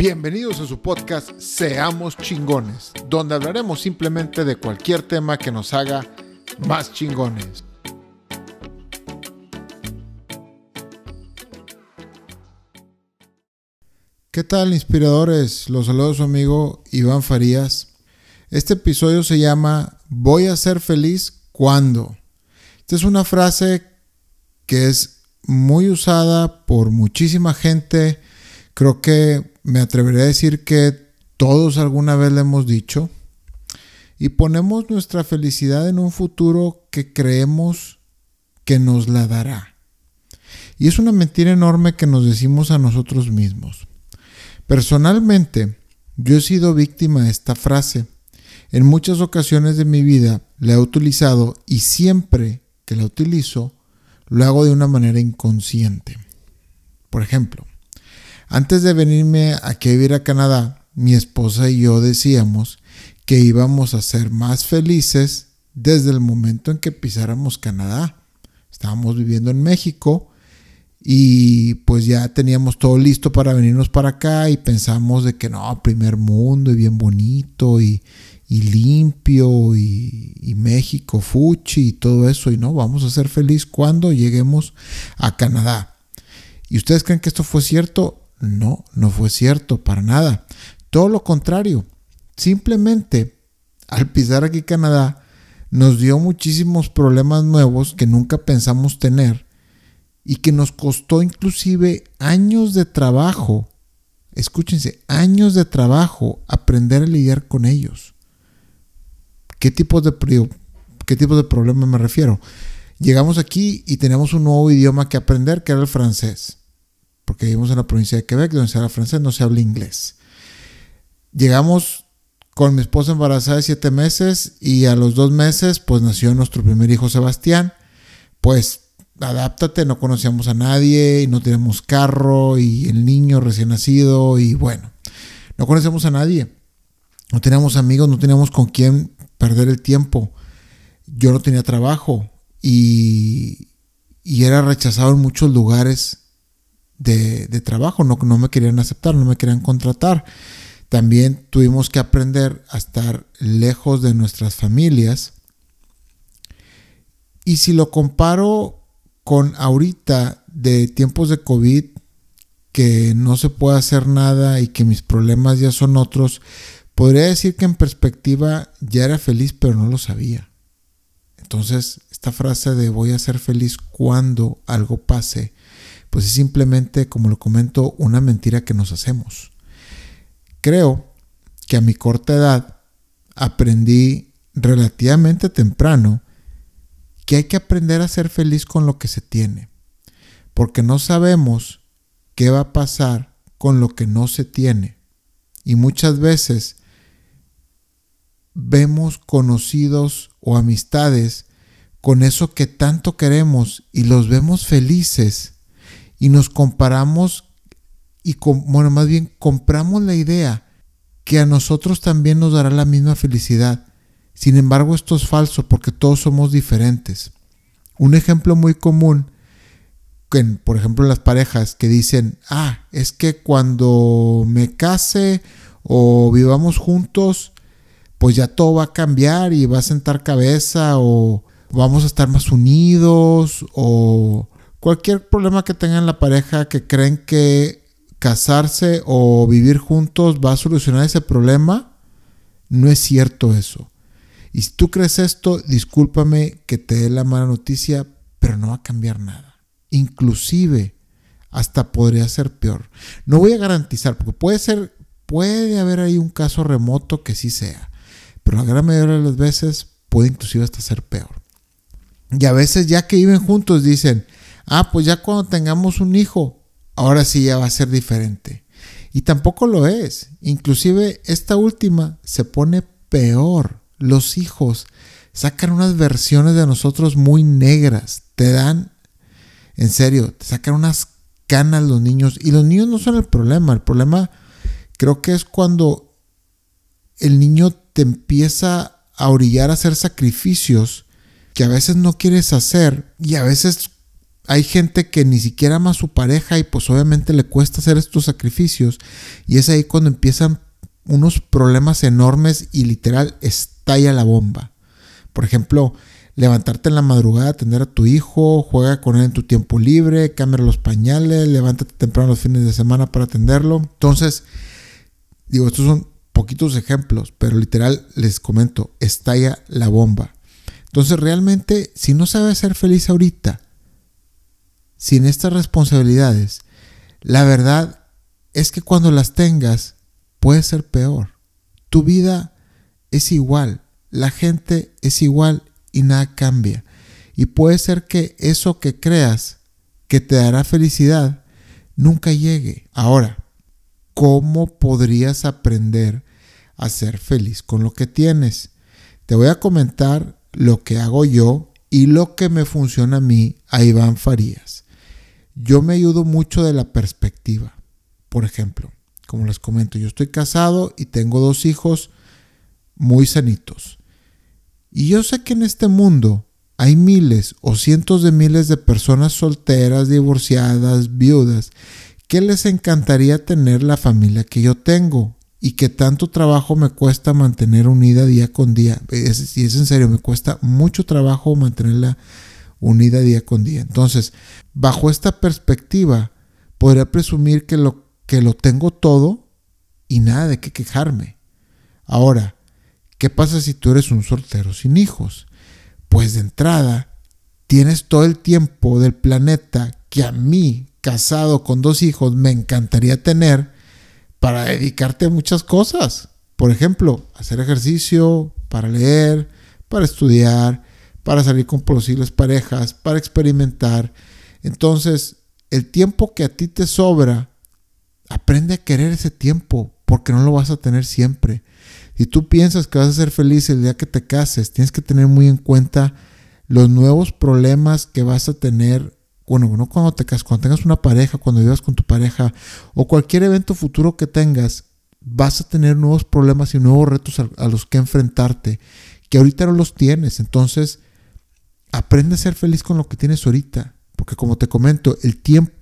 Bienvenidos a su podcast Seamos chingones, donde hablaremos simplemente de cualquier tema que nos haga más chingones. ¿Qué tal inspiradores? Los saludo su amigo Iván Farías. Este episodio se llama Voy a ser feliz cuando. Esta es una frase que es muy usada por muchísima gente. Creo que me atrevería a decir que todos alguna vez le hemos dicho, y ponemos nuestra felicidad en un futuro que creemos que nos la dará. Y es una mentira enorme que nos decimos a nosotros mismos. Personalmente, yo he sido víctima de esta frase. En muchas ocasiones de mi vida la he utilizado y siempre que la utilizo, lo hago de una manera inconsciente. Por ejemplo, antes de venirme aquí a vivir a Canadá, mi esposa y yo decíamos que íbamos a ser más felices desde el momento en que pisáramos Canadá. Estábamos viviendo en México y pues ya teníamos todo listo para venirnos para acá y pensamos de que no, primer mundo y bien bonito y, limpio y, México, fuchi y todo eso y no, vamos a ser felices cuando lleguemos a Canadá. ¿Y ustedes creen que esto fue cierto? No, no fue cierto, para nada. Todo lo contrario. Simplemente, al pisar aquí Canadá, nos dio muchísimos problemas nuevos que nunca pensamos tener y que nos costó inclusive años de trabajo, escúchense, años de trabajo aprender a lidiar con ellos. ¿Qué tipo de, qué tipo de problema me refiero? Llegamos aquí y tenemos un nuevo idioma que aprender, que era el francés porque vivimos en la provincia de Quebec, donde se habla francés, no se habla inglés. Llegamos con mi esposa embarazada de siete meses y a los dos meses pues nació nuestro primer hijo Sebastián. Pues adáptate, no conocíamos a nadie y no teníamos carro y el niño recién nacido y bueno, no conocíamos a nadie. No teníamos amigos, no teníamos con quién perder el tiempo. Yo no tenía trabajo y, y era rechazado en muchos lugares de, trabajo, no, no me querían aceptar, no me querían contratar. También tuvimos que aprender a estar lejos de nuestras familias. Y si lo comparo con ahorita de tiempos de COVID, que no se puede hacer nada y que mis problemas ya son otros, podría decir que en perspectiva ya era feliz, pero no lo sabía. Entonces, esta frase de voy a ser feliz cuando algo pase, pues es simplemente, como lo comento, una mentira que nos hacemos. Creo que a mi corta edad aprendí relativamente temprano que hay que aprender a ser feliz con lo que se tiene, porque no sabemos qué va a pasar con lo que no se tiene. Y muchas veces vemos conocidos o amistades con eso que tanto queremos y los vemos felices y nos comparamos y, bueno, más bien compramos la idea que a nosotros también nos dará la misma felicidad. Sin embargo, esto es falso porque todos somos diferentes. Un ejemplo muy común, que, por ejemplo, las parejas que dicen, ah, es que cuando me case o vivamos juntos, pues ya todo va a cambiar y va a sentar cabeza o vamos a estar más unidos o Cualquier problema que tengan la pareja que creen que casarse o vivir juntos va a solucionar ese problema, no es cierto eso. Y si tú crees esto, discúlpame que te dé la mala noticia, pero no va a cambiar nada. Inclusive, hasta podría ser peor. No voy a garantizar, porque puede ser, puede haber ahí un caso remoto que sí sea, pero la gran mayoría de las veces puede inclusive hasta ser peor. Y a veces ya que viven juntos dicen, ah, pues ya cuando tengamos un hijo, ahora sí ya va a ser diferente. Y tampoco lo es. Inclusive esta última se pone peor. Los hijos sacan unas versiones de nosotros muy negras. Te dan, en serio, te sacan unas canas los niños. Y los niños no son el problema. El problema creo que es cuando el niño te empieza a orillar a hacer sacrificios que a veces no quieres hacer y a veces hay gente que ni siquiera ama a su pareja y pues obviamente le cuesta hacer estos sacrificios y es ahí cuando empiezan unos problemas enormes y literal estalla la bomba. Por ejemplo, levantarte en la madrugada, atender a tu hijo, juega con él en tu tiempo libre, cambia los pañales, levántate temprano los fines de semana para atenderlo. Entonces, digo, estos son poquitos ejemplos, pero literal les comento, estalla la bomba. Entonces, realmente, si no sabes ser feliz ahorita, sin estas responsabilidades, la verdad es que cuando las tengas, puede ser peor. Tu vida es igual, la gente es igual y nada cambia. Y puede ser que eso que creas que te dará felicidad nunca llegue. Ahora, ¿cómo podrías aprender a ser feliz con lo que tienes? Te voy a comentar lo que hago yo y lo que me funciona a mí, a Iván Farías. Yo me ayudo mucho de la perspectiva. Por ejemplo, como les comento, yo estoy casado y tengo dos hijos muy sanitos. Y yo sé que en este mundo hay miles o cientos de miles de personas solteras, divorciadas, viudas, que les encantaría tener la familia que yo tengo y que tanto trabajo me cuesta mantener unida día con día. Si es en serio, me cuesta mucho trabajo mantenerla unida día con día. Entonces, bajo esta perspectiva, podría presumir que lo, que lo tengo todo y nada de qué quejarme. Ahora, ¿Qué pasa si tú eres un soltero sin hijos? Pues de entrada, tienes todo el tiempo del planeta que a mí, casado con dos hijos, me encantaría tener para dedicarte a muchas cosas. Por ejemplo, hacer ejercicio, para leer, para estudiar, para salir con posibles parejas, para experimentar. Entonces, el tiempo que a ti te sobra, aprende a querer ese tiempo, porque no lo vas a tener siempre. Si tú piensas que vas a ser feliz el día que te cases, tienes que tener muy en cuenta los nuevos problemas que vas a tener. Bueno, no cuando te cases, cuando tengas una pareja, cuando vivas con tu pareja o cualquier evento futuro que tengas, vas a tener nuevos problemas y nuevos retos a, a los que enfrentarte que ahorita no los tienes. Entonces, aprende a ser feliz con lo que tienes ahorita. Porque como te comento, el tiempo,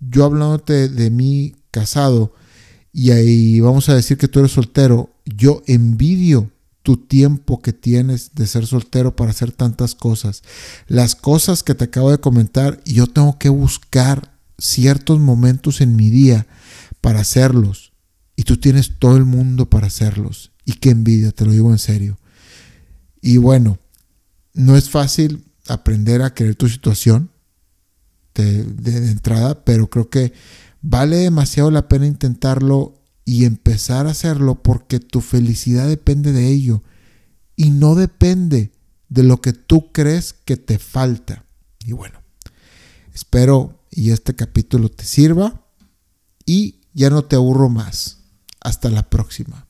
yo hablándote de mí casado, y ahí vamos a decir que tú eres soltero, yo envidio tu tiempo que tienes de ser soltero para hacer tantas cosas. Las cosas que te acabo de comentar, yo tengo que buscar ciertos momentos en mi día para hacerlos. Y tú tienes todo el mundo para hacerlos. Y qué envidia, te lo digo en serio. Y bueno, no es fácil aprender a querer tu situación de, de entrada, pero creo que vale demasiado la pena intentarlo y empezar a hacerlo porque tu felicidad depende de ello y no depende de lo que tú crees que te falta. Y bueno, espero y este capítulo te sirva y ya no te aburro más. Hasta la próxima.